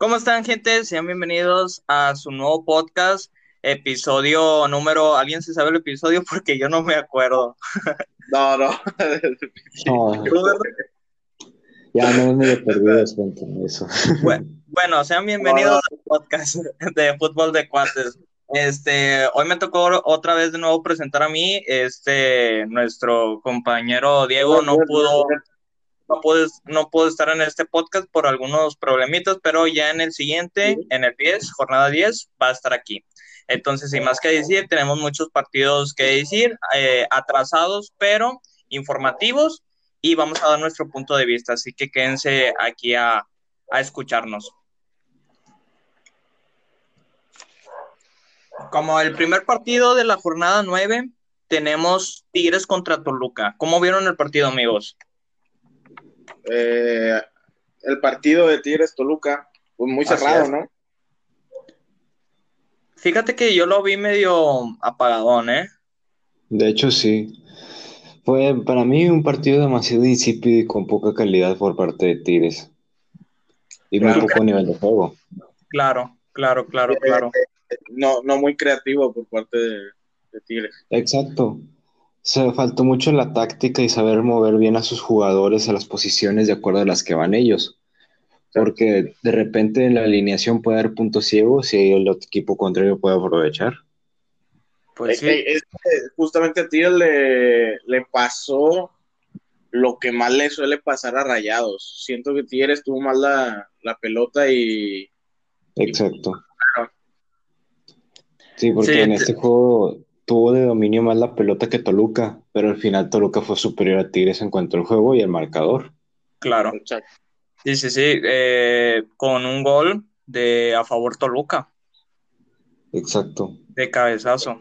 ¿Cómo están, gente? Sean bienvenidos a su nuevo podcast, episodio número. ¿Alguien se sabe el episodio? Porque yo no me acuerdo. No, no. No, ya no me he perdido con eso. Bueno, bueno, sean bienvenidos al podcast de fútbol de cuates. Este, hoy me tocó otra vez de nuevo presentar a mí, este, nuestro compañero Diego no pudo, no pudo estar en este podcast por algunos problemitas, pero ya en el siguiente, en el 10, jornada 10, va a estar aquí. Entonces, sin más que decir, tenemos muchos partidos que decir, eh, atrasados, pero informativos, y vamos a dar nuestro punto de vista, así que quédense aquí a, a escucharnos. Como el primer partido de la jornada 9, tenemos Tigres contra Toluca. ¿Cómo vieron el partido, amigos? Eh, el partido de Tigres Toluca, pues muy cerrado, ¿no? Fíjate que yo lo vi medio apagadón, ¿eh? De hecho, sí. Fue para mí un partido demasiado insípido y con poca calidad por parte de Tigres. Y muy poco nivel de juego. Claro, claro, claro, claro. No, no muy creativo por parte de, de Tigres. Exacto. Se faltó mucho la táctica y saber mover bien a sus jugadores a las posiciones de acuerdo a las que van ellos. Porque de repente en la alineación puede haber puntos ciegos y el otro equipo contrario puede aprovechar. Pues Es sí, que- es que justamente a Tigres le, le pasó lo que más le suele pasar a Rayados. Siento que Tigres tuvo mal la, la pelota y Exacto. Sí, porque Sí, en te- este juego tuvo de dominio más la pelota que Toluca, pero al final Toluca fue superior a Tigres en cuanto al juego y al marcador. claro. Sí, sí, sí. eh, con un gol de a favor Toluca, Exacto. de cabezazo.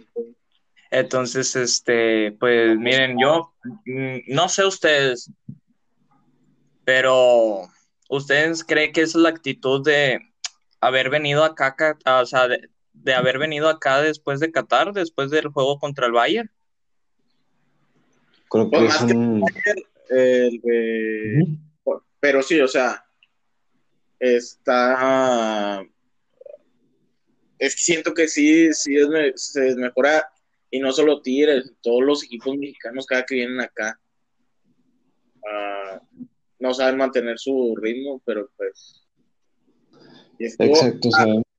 Entonces, este, pues miren, yo mm, no sé ustedes, pero ¿ustedes creen que esa es la actitud de haber venido acá, o sea, de, de haber venido acá después de Qatar, después del juego contra el Bayern? Creo que Pues es más que un... el de- Ujú. pero sí, o sea, está. Es que siento que sí, sí es se desmejora, y no solo Tigres, todos los equipos mexicanos, cada que vienen acá, ah, no saben mantener su ritmo, pero pues. y estuvo- Exacto,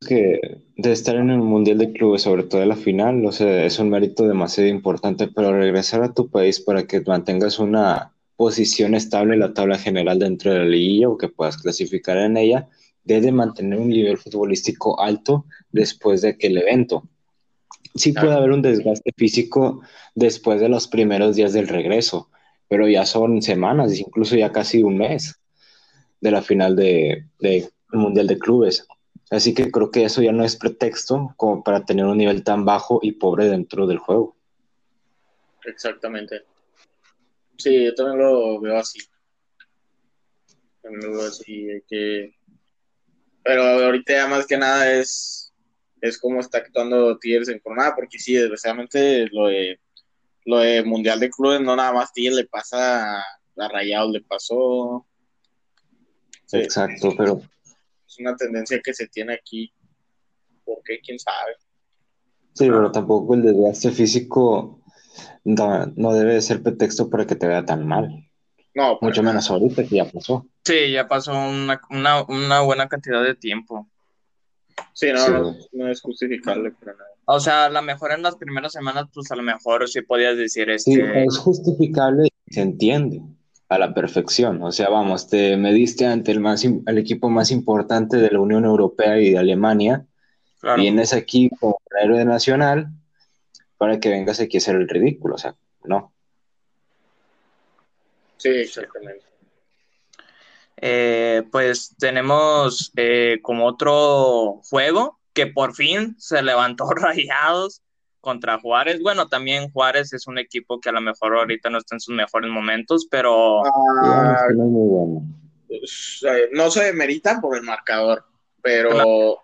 que de estar en el Mundial de Clubes, sobre todo en la final, o sea, es un mérito demasiado importante, pero regresar a tu país para que mantengas una posición estable en la tabla general dentro de la liguilla o que puedas clasificar en ella, debe mantener un nivel futbolístico alto después de aquel evento. Sí puede haber un desgaste físico después de los primeros días del regreso, pero ya son semanas, incluso ya casi un mes de la final de, de Mundial de Clubes. Así que creo que eso ya no es pretexto como para tener un nivel tan bajo y pobre dentro del juego. Exactamente. Sí, yo también lo veo así. También lo veo así, que... Pero ahorita ya más que nada es, es cómo está actuando Tigres en jornada, porque sí, desgraciadamente lo de, lo de Mundial de Clubes no nada más Tigres le pasa a Rayados, le pasó. Sí, Exacto, pero es una tendencia que se tiene aquí. ¿Por qué? ¿Quién sabe? sí, pero tampoco el desgaste físico no, no debe de ser pretexto para que te vea tan mal. No, para Mucho menos ahorita que ya pasó. Sí, ya pasó una, una, una buena cantidad de tiempo. Sí, no, Sí. no, no es justificable para nada. O sea, a lo mejor en las primeras semanas, pues a lo mejor sí podías decir Sí, este, es justificable y se entiende a la perfección. O sea, vamos, te mediste ante el, más, im- el equipo más importante de la Unión Europea y de Alemania. claro, Vienes aquí como héroe nacional para que vengas aquí a hacer el ridículo. O sea, no. Sí, exactamente. eh, pues tenemos eh, como otro juego que por fin se levantó Rayados contra Juárez. Bueno, también Juárez es un equipo que a lo mejor ahorita no está en sus mejores momentos, pero Ah, no es pues, eh, no se demerita por el marcador, pero.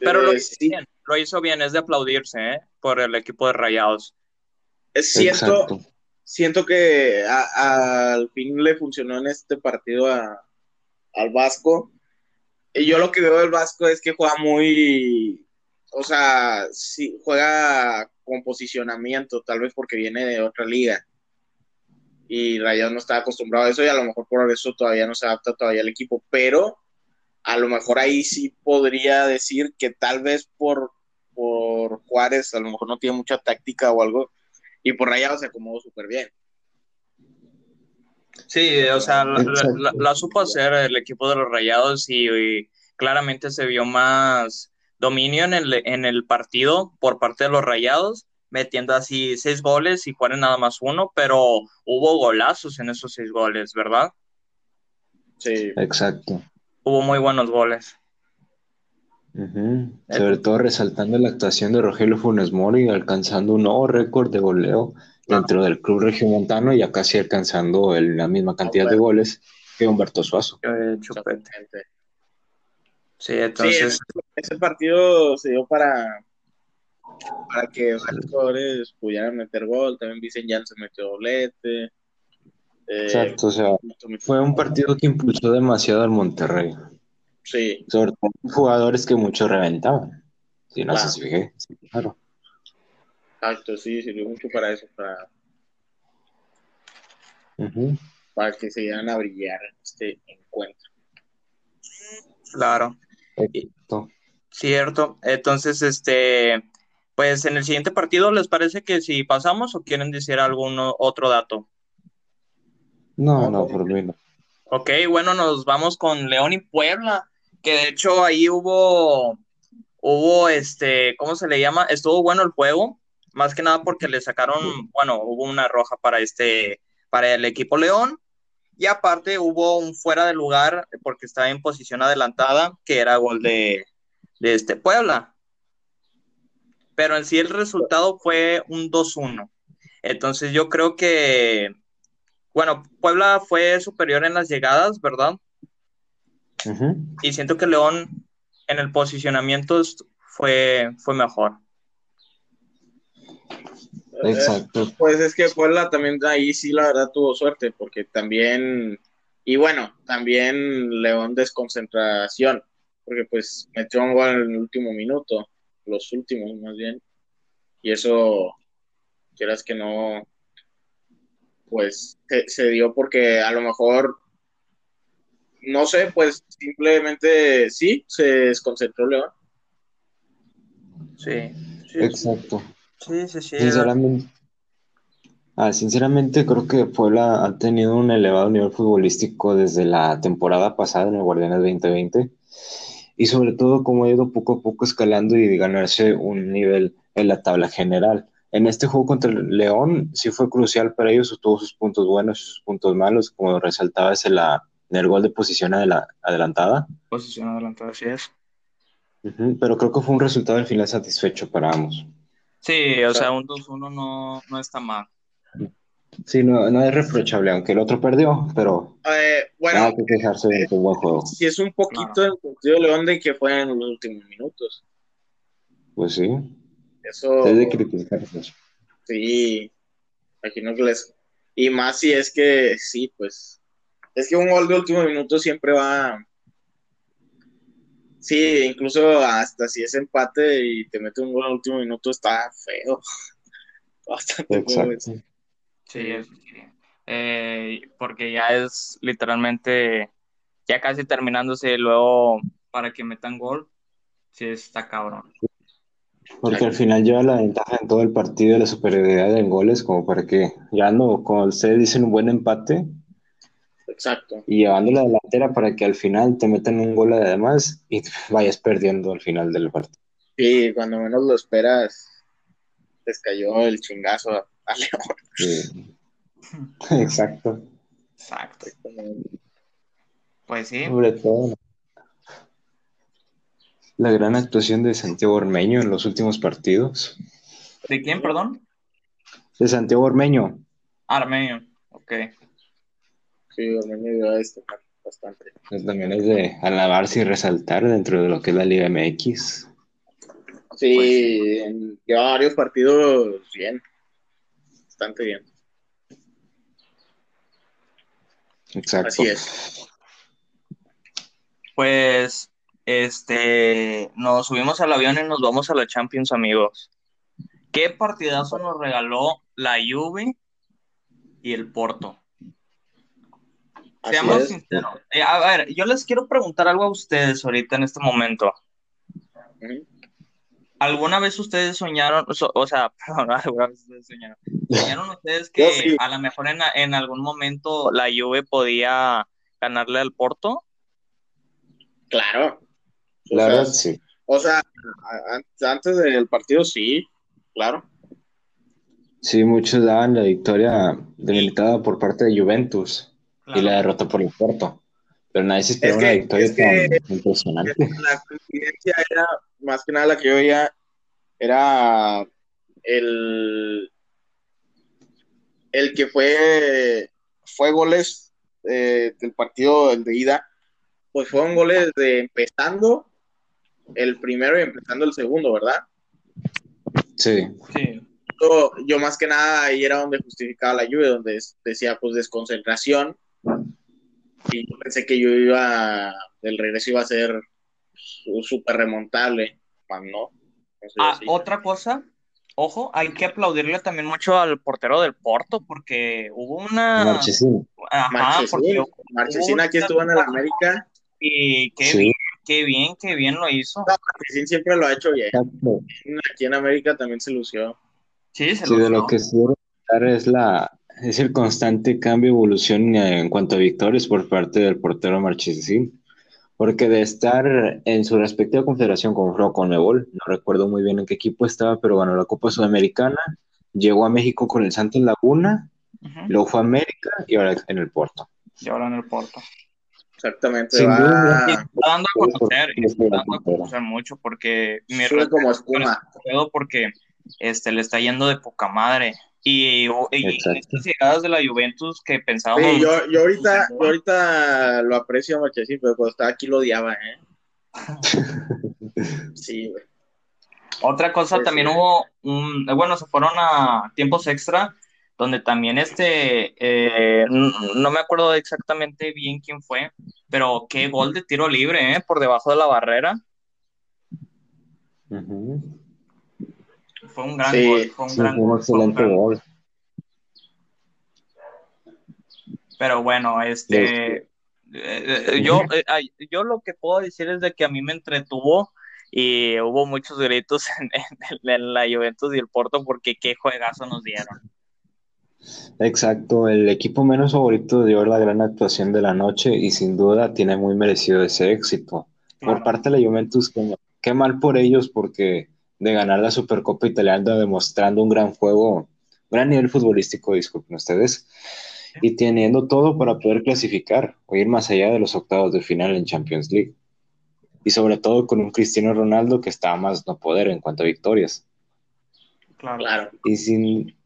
pero lo eh, hizo sí, bien, lo hizo bien, es de aplaudirse, ¿eh? por el equipo de Rayados. siento, Exacto. siento que a- al fin le funcionó en este partido a- al Vasco Y yo lo que veo del Vasco es que juega muy, o sea, sí, juega con posicionamiento, tal vez porque viene de otra liga. Y Rayados no está acostumbrado a eso y a lo mejor por eso todavía no se adapta todavía al equipo, pero a lo mejor ahí sí podría decir que tal vez por, por Juárez a lo mejor no tiene mucha táctica o algo y por Rayados se acomodó súper bien. Sí, o sea, la, supo hacer el equipo de los Rayados y, claramente se vio más dominio en el, en el partido por parte de los Rayados, metiendo así seis goles y Juárez nada más uno, pero hubo golazos en esos seis goles, ¿verdad? Sí. Exacto. Hubo muy buenos goles. Sobre todo resaltando la actuación de Rogelio Funes Mori, alcanzando un nuevo récord de goleo dentro del club regiomontano, ya casi alcanzando la misma cantidad de goles que Humberto Suazo. Sí, entonces. ese, partido se dio para, para que los jugadores pudieran meter gol. También Vicen se metió doblete. Eh, Exacto, o sea, fue un partido que impulsó demasiado al Monterrey. Sí. Sobre todo jugadores que mucho reventaban. Si no se fijé, claro. Exacto, sí, sirvió mucho para eso, para, para que se dieran a brillar en este encuentro. Claro. Cierto. Entonces, este, pues en el siguiente partido, ¿les parece que si pasamos o quieren decir algún otro dato? No, no, por mí no. Ok, bueno, nos vamos con León y Puebla, que de hecho ahí hubo, hubo, este, ¿cómo se le llama? Estuvo bueno el juego, más que nada porque le sacaron, bueno, hubo una roja para este, para el equipo León, y aparte hubo un fuera de lugar porque estaba en posición adelantada, que era gol de, de este Puebla. Pero en sí el resultado fue un 2-1. Entonces yo creo que, bueno, Puebla fue superior en las llegadas, ¿verdad? Y siento que León en el posicionamiento fue, fue mejor. Exacto. pues es que Puebla también ahí sí la verdad tuvo suerte, porque también, y bueno, también León desconcentración, porque pues metió un gol en el último minuto, los últimos más bien, y eso, quieras que no, pues se, dio porque a lo mejor, no sé, pues simplemente sí, se desconcentró León. Sí, sí. Exacto. Sí, sí, sí. Sinceramente, ah, sinceramente creo que Puebla ha tenido un elevado nivel futbolístico desde la temporada pasada en el Guardianes 2020 y sobre todo como ha ido poco a poco escalando y ganarse un nivel en la tabla general. En este juego contra el León sí fue crucial para ellos, tuvo sus puntos buenos y sus puntos malos, como resaltaba ese la, en el gol de posición adelantada. Posición adelantada, así es. pero creo que fue un resultado al final satisfecho para ambos. Sí, o, sea, un 2-1 no, no está mal. Sí, no, no, es reprochable, aunque el otro perdió, pero eh, bueno, hay que quejarse de un buen juego. Sí, es un poquito el partido de León de que fue en los últimos minutos. Pues sí. Eso. Es de criticar eso. Sí, imagino que les. Y más si es que, sí, pues. Es que un gol de último minuto siempre va, Sí, incluso hasta si es empate y te mete un gol al último minuto está feo. Bastante feo Sí, eh, porque ya es literalmente ya casi terminándose luego para que metan gol. Sí, está cabrón. Porque al final lleva la ventaja en todo el partido de la superioridad en goles, como para que ya no, como ustedes dicen, un buen empate, Exacto. Y llevando la delantera para que al final te metan un gol además y vayas perdiendo al final del partido. Sí, cuando menos lo esperas, les cayó el chingazo a, León. Exacto. Exacto. Pues sí. Sobre todo la gran actuación de Santiago Ormeño en los últimos partidos. ¿De quién, perdón? De Santiago Ormeño. Armeño, ok. Sí, me a destacar bastante. Pues también es de alabarse y resaltar dentro de lo que es la Liga MX. Sí, pues lleva varios partidos bien, bastante bien. Exacto. Así es. Pues este, nos subimos al avión y nos vamos a la Champions, amigos. ¿Qué partidazo nos regaló la Juve y el Porto? Seamos sinceros. Eh, a ver, yo les quiero preguntar algo a ustedes ahorita en este momento. ¿Alguna vez ustedes soñaron, o, sea, perdón, alguna vez ustedes soñaron, soñaron ustedes que a lo mejor en, en, algún momento la Juve podía ganarle al Porto? Claro. Claro, sí. O sea, antes del partido sí, claro. Sí, muchos daban la victoria delimitada por parte de Juventus y la derrota por el Porto. Pero nadie se esperaba una victoria tan impresionante. La coincidencia era, más que nada la que yo veía, era el, el que fue, fue goles eh, del partido de ida, pues fueron goles de empezando el primero y empezando el segundo, ¿verdad? Sí. Sí. Yo, más que nada ahí era donde justificaba la lluvia, donde decía pues desconcentración. Y yo pensé que yo iba, el regreso iba a ser súper remontable, no. ah, otra cosa, ojo, hay que aplaudirle también mucho al portero del Porto porque hubo una... Marchesín. Ajá, Marchesín, aquí estuvo en el América. Y qué bien, qué bien, qué bien lo hizo. No, Marchesín siempre lo ha hecho bien. Aquí en América también se lució. Sí, se sí, de lo que sí es la es el constante cambio y evolución en cuanto a victorias por parte del portero Marchesín. Porque de estar en su respectiva confederación con Flo Nebol, no recuerdo muy bien en qué equipo estaba, pero ganó la Copa Sudamericana, llegó a México con el Santos Laguna, luego fue a América y ahora en el Porto. Y ahora en el Porto. Exactamente. Sin duda. Está dando a conocer, está dando a conocer mucho porque mi como espuma. Porque este, le está yendo de poca madre. Y, y estas llegadas de la Juventus que pensábamos. Sí, yo, yo, ahorita, yo ahorita lo aprecio muchísimo, pero cuando estaba aquí lo odiaba, ¿eh? sí, güey. Otra cosa, también hubo un. Bueno, se fueron a tiempos extra, donde también este. Eh, no me acuerdo exactamente bien quién fue, pero qué gol de tiro libre, ¿eh? Por debajo de la barrera. Fue un gran gol, fue un gran un excelente gol. Pero bueno, este, eh, yo, eh, yo lo que puedo decir es de que a mí me entretuvo y hubo muchos gritos en, la Juventus y el Porto porque qué juegazo nos dieron. Exacto, el equipo menos favorito dio la gran actuación de la noche y sin duda tiene muy merecido ese éxito. Por parte de la Juventus, qué mal por ellos porque de ganar la Supercopa Italiana demostrando un gran juego, gran nivel futbolístico, disculpen ustedes, y teniendo todo para poder clasificar o ir más allá de los octavos de final en Champions League. Y sobre todo con un Cristiano Ronaldo que está más no poder en cuanto a victorias. Claro. Y sin,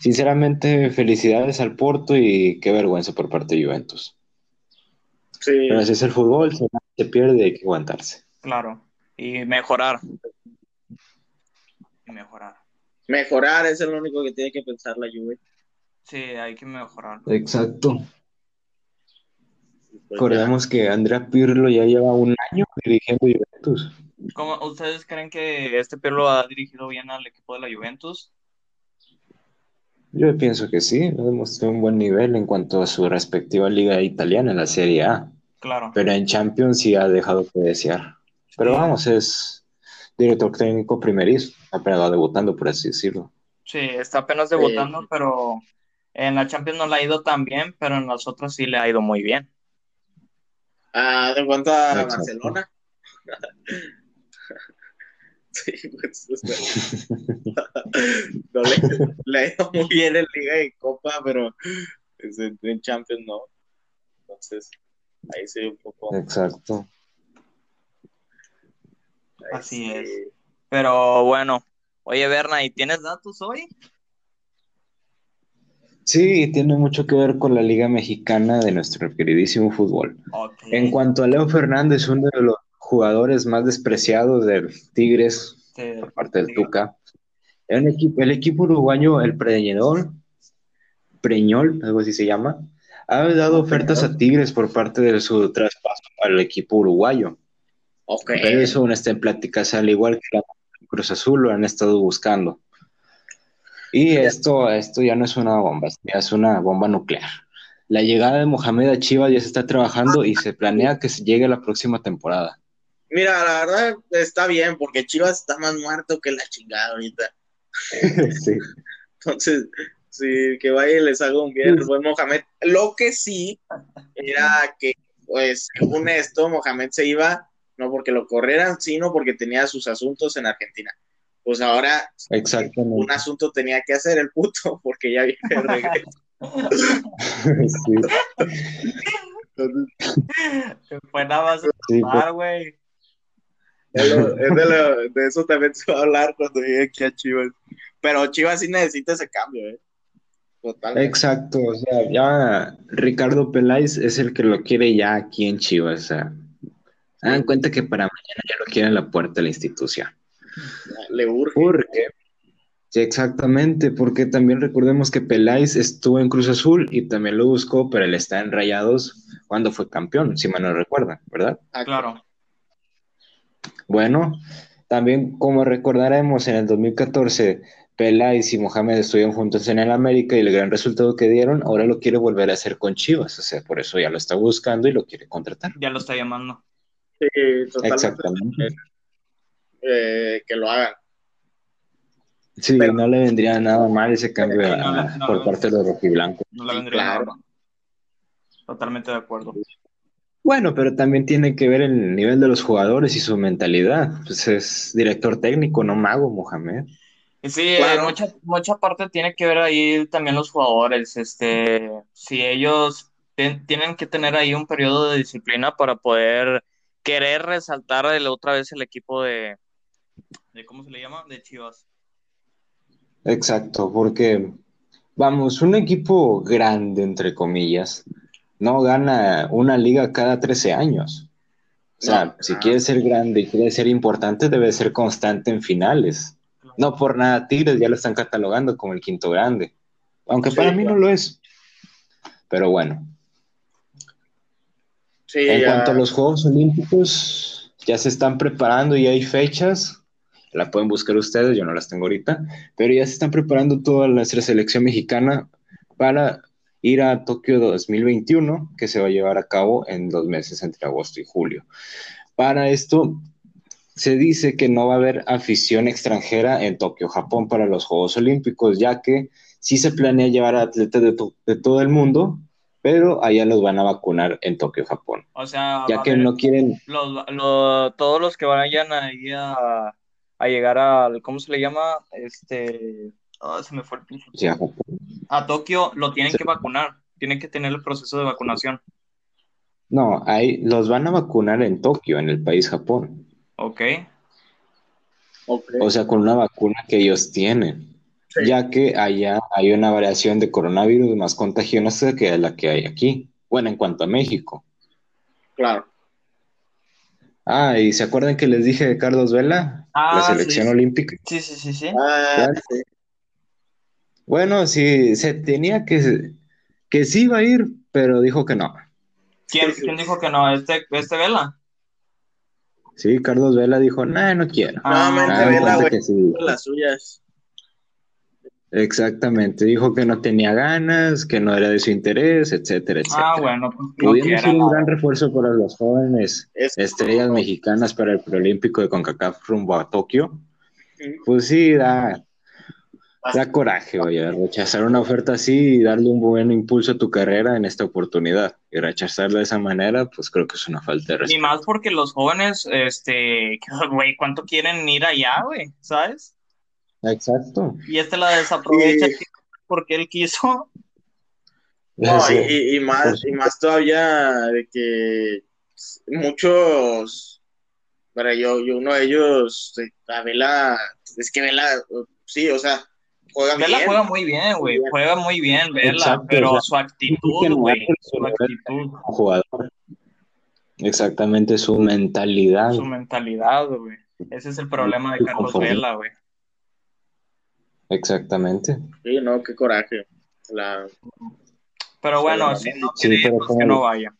sinceramente, felicidades al Porto y qué vergüenza por parte de Juventus. Sí. Pero así es el fútbol, se, se pierde y hay que aguantarse. Claro, y mejorar mejorar. Mejorar es el único que tiene que pensar la Juve. Sí, hay que mejorar. Exacto. Pues Recordemos que Andrea Pirlo ya lleva un año dirigiendo Juventus. ¿Cómo, ¿Ustedes creen que este Pirlo ha dirigido bien al equipo de la Juventus? Yo pienso que sí, ha demostrado un buen nivel en cuanto a su respectiva liga italiana, en la Serie A. Claro. Pero en Champions sí ha dejado que desear. Pero vamos, es, director técnico primerizo, apenas va debutando, por así decirlo. Sí, está apenas debutando, pero en la Champions no le ha ido tan bien, pero en los otros sí le ha ido muy bien. Ah, ¿de cuánto a Barcelona? sí, pues, no le, ha ido muy bien en Liga y Copa, pero en Champions no. Entonces, ahí sí un poco. Exacto. Así es. Pero bueno, oye Berna, ¿y tienes datos hoy? Sí, tiene mucho que ver con la Liga Mexicana de nuestro queridísimo fútbol. En cuanto a Leo Fernández, uno de los jugadores más despreciados del Tigres, por parte del Tuca, el equipo, el equipo uruguayo, el Preñol, Preñol, algo así se llama, ha dado ofertas a Tigres por parte de su traspaso al equipo uruguayo. Ok. Pero eso aún está en pláticas, al igual que la Cruz Azul lo han estado buscando. Y esto, esto ya no es una bomba, ya es una bomba nuclear. La llegada de Mohamed a Chivas ya se está trabajando y se planea que se llegue la próxima temporada. Mira, la verdad está bien, porque Chivas está más muerto que la chingada ahorita. sí. Entonces, sí, que vaya y les haga un bien buen Mohamed. Lo que sí era que, pues, según esto, Mohamed se iba, no porque lo corrieran, sino porque tenía sus asuntos en Argentina. Pues ahora Exactamente. un asunto tenía que hacer el puto, porque ya viene el regreso. Sí, Fue nada más sí, tomar, güey. Es lo- es de, lo- de eso también se va a hablar cuando llegue aquí a Chivas. Pero Chivas sí necesita ese cambio, ¿eh? Totalmente. Exacto, o sea, ya Ricardo Peláez es el que lo quiere ya aquí en Chivas, o sea, hagan cuenta que para mañana ya lo quiere en la puerta de la institución. Le urge. Porque, sí, exactamente, porque también recordemos que Peláez estuvo en Cruz Azul y también lo buscó, pero él está en Rayados cuando fue campeón, si mal no recuerdan, ¿verdad? Ah, Claro. Bueno, también como recordaremos en el 2014, Peláez y Mohamed estuvieron juntos en el América y el gran resultado que dieron, ahora lo quiere volver a hacer con Chivas, o sea, por eso ya lo está buscando y lo quiere contratar. Ya lo está llamando. Sí, totalmente. Exactamente. Eh, que lo hagan. Sí, Pero- no le vendría nada mal ese cambio Sí, no a- le- no por parte de los rojiblancos. No le vendría claro. nada mal. Totalmente de acuerdo. Bueno, pero también tiene que ver el nivel de los jugadores y su mentalidad. Pues es director técnico, no mago, Mohamed. Sí, Claro. eh, mucha, mucha parte tiene que ver ahí también los jugadores. Este, si ellos ten- tienen que tener ahí un periodo de disciplina para poder querer resaltar el- otra vez el equipo de, de ¿cómo se le llama? De Chivas. Exacto, porque, vamos, un equipo grande, entre comillas, no gana una liga cada 13 años. O sea, No. si quiere ser grande y quiere ser importante, debe ser constante en finales. No por nada, Tigres ya lo están catalogando como el quinto grande, aunque Sí, para mí claro. no lo es. Pero bueno, Sí, en ya- cuanto a los Juegos Olímpicos, ya se están preparando y hay fechas. La pueden buscar ustedes, yo no las tengo ahorita, pero ya se están preparando toda nuestra selección mexicana para ir a Tokio 2021, que se va a llevar a cabo en dos meses entre agosto y julio. Para esto, se dice que no va a haber afición extranjera en Tokio, Japón, para los Juegos Olímpicos, ya que sí se planea llevar a atletas de, to- de todo el mundo, pero allá los van a vacunar en Tokio, Japón, O sea, ya que no quieren, los, lo- todos los que vayan ahí a, a llegar al, ¿cómo se le llama? Este, ah, se me fue el pinche. sí, a Tokio lo tienen Sí. que vacunar. Tienen que tener el proceso de vacunación. No, ahí los van a vacunar en Tokio, en el país Japón, ¿Ok? ok. o sea, con una vacuna que ellos tienen, Sí. ya que allá hay una variación de coronavirus más contagiosa que la que hay aquí. Bueno, en cuanto a México. Claro. Ah, y ¿se acuerdan que les dije de Carlos Vela? Ah, la selección sí. olímpica. Sí, sí, sí, sí. Ah, sí. Bueno, sí, se tenía que, que sí iba a ir, pero dijo que no. ¿Quién, quién dijo que no? ¿Este, este Vela? Sí, Carlos Vela dijo, nah, no quiero. Ah, Nuevamente Ah, Vela, cuenta güey. sí. Las suyas. Exactamente, dijo que no tenía ganas, que no era de su interés, etcétera, etcétera. Ah, bueno, pues quiera, ser un gran refuerzo para los jóvenes Es estrellas mexicanas para el preolímpico de CONCACAF rumbo a Tokio. Sí. Pues sí, da, da coraje, oye, rechazar una oferta así y darle un buen impulso a tu carrera en esta oportunidad. Y rechazarla de esa manera, pues creo que es una falta de Y respeto. más porque los jóvenes, este, güey, ¿cuánto quieren ir allá, güey? ¿Sabes? Exacto. Y este la desaprovecha porque él quiso. No, Sí. y, y- más, y más todavía de que muchos, para yo, yo uno de ellos, eh, a Vela, es que Vela, sí, o sea, juega Vela bien. juega muy bien, güey, juega muy bien, Vela, Exacto, pero o sea, su actitud, güey, su actitud, jugador. Exactamente, su mentalidad. su mentalidad, güey. Ese es el problema de Carlos. Vela, güey. Exactamente. Sí, no, qué coraje. La, Pero bueno, Sí, si no sí, quiere ir, pero pues como- que no vaya.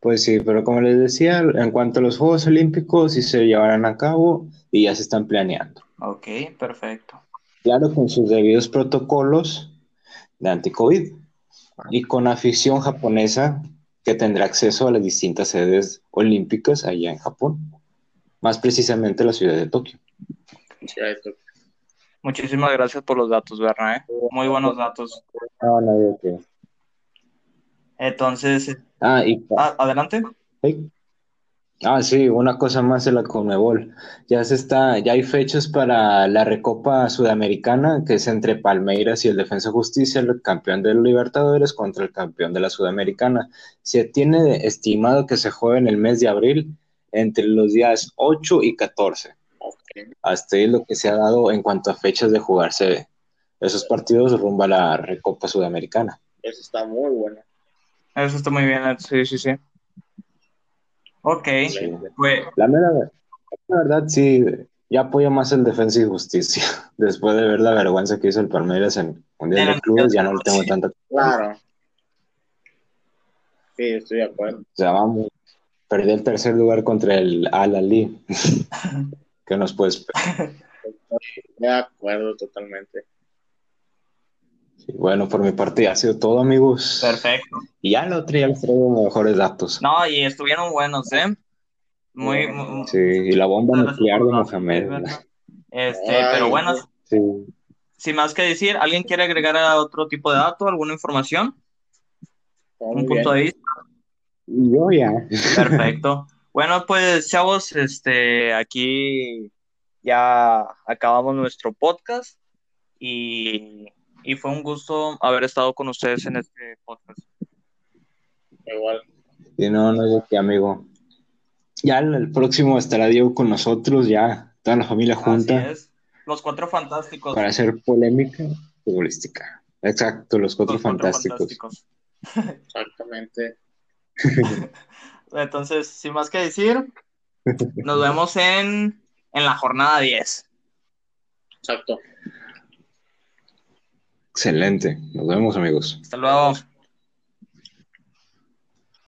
Pues sí, pero como les decía, en cuanto a los Juegos Olímpicos, sí se llevarán a cabo y ya se están planeando. Ok, perfecto. Claro, con sus debidos protocolos de anti-COVID y con afición japonesa que tendrá acceso a las distintas sedes olímpicas allá en Japón, más precisamente la ciudad de Tokio. Muchísimas gracias por los datos, Berna, ¿eh? Muy buenos datos. No, nadie que... Entonces, Ah, y ah, adelante. ¿Sí? Ah, sí, una cosa más de la Conmebol. Ya se está, ya hay fechas para la Recopa Sudamericana, que es entre Palmeiras y el Defensa Justicia, el campeón de los Libertadores contra el campeón de la Sudamericana. Se tiene estimado que se juegue en el mes de abril entre los días 8 y 14. Hasta ahí lo que se ha dado en cuanto a fechas de jugarse esos partidos rumbo a la Recopa Sudamericana. Eso está muy bueno. Eso está muy bien, sí, sí, sí. Ok, Sí. pues, La, mera- la verdad, sí, ya apoyo más el Defensa y Justicia. Después de ver la vergüenza que hizo el Palmeiras en el Mundial de Clubes, ya no le tengo sí. tanta... O Claro. Sí, estoy de acuerdo. sea, vamos, perdí el tercer lugar contra el Al-Ali. ¿Qué nos puede esperar? De acuerdo totalmente. Sí, bueno, por mi parte ya ha sido todo, amigos. perfecto. Y ya la otra ya les traigo mejores datos. No, y estuvieron buenos, ¿eh? Muy, muy- Sí, y la bomba nuclear de Mohamed. Este, Ay, pero bueno, Sí. sin más que decir, ¿alguien quiere agregar a otro tipo de dato, alguna información? Un punto de vista. Yo ya. Perfecto. Bueno, pues, chavos, este, aquí ya acabamos nuestro podcast y, y fue un gusto haber estado con ustedes en este podcast. Igual. Y no, no digo que amigo. Ya el, el próximo estará Diego con nosotros, ya toda la familia Así junta es. Los cuatro fantásticos. para hacer polémica futbolística. Exacto, los cuatro Los cuatro fantásticos. fantásticos. Exactamente. Entonces, sin más que decir, nos vemos en, en la jornada 10. Exacto. Excelente. Nos vemos, amigos. Hasta luego.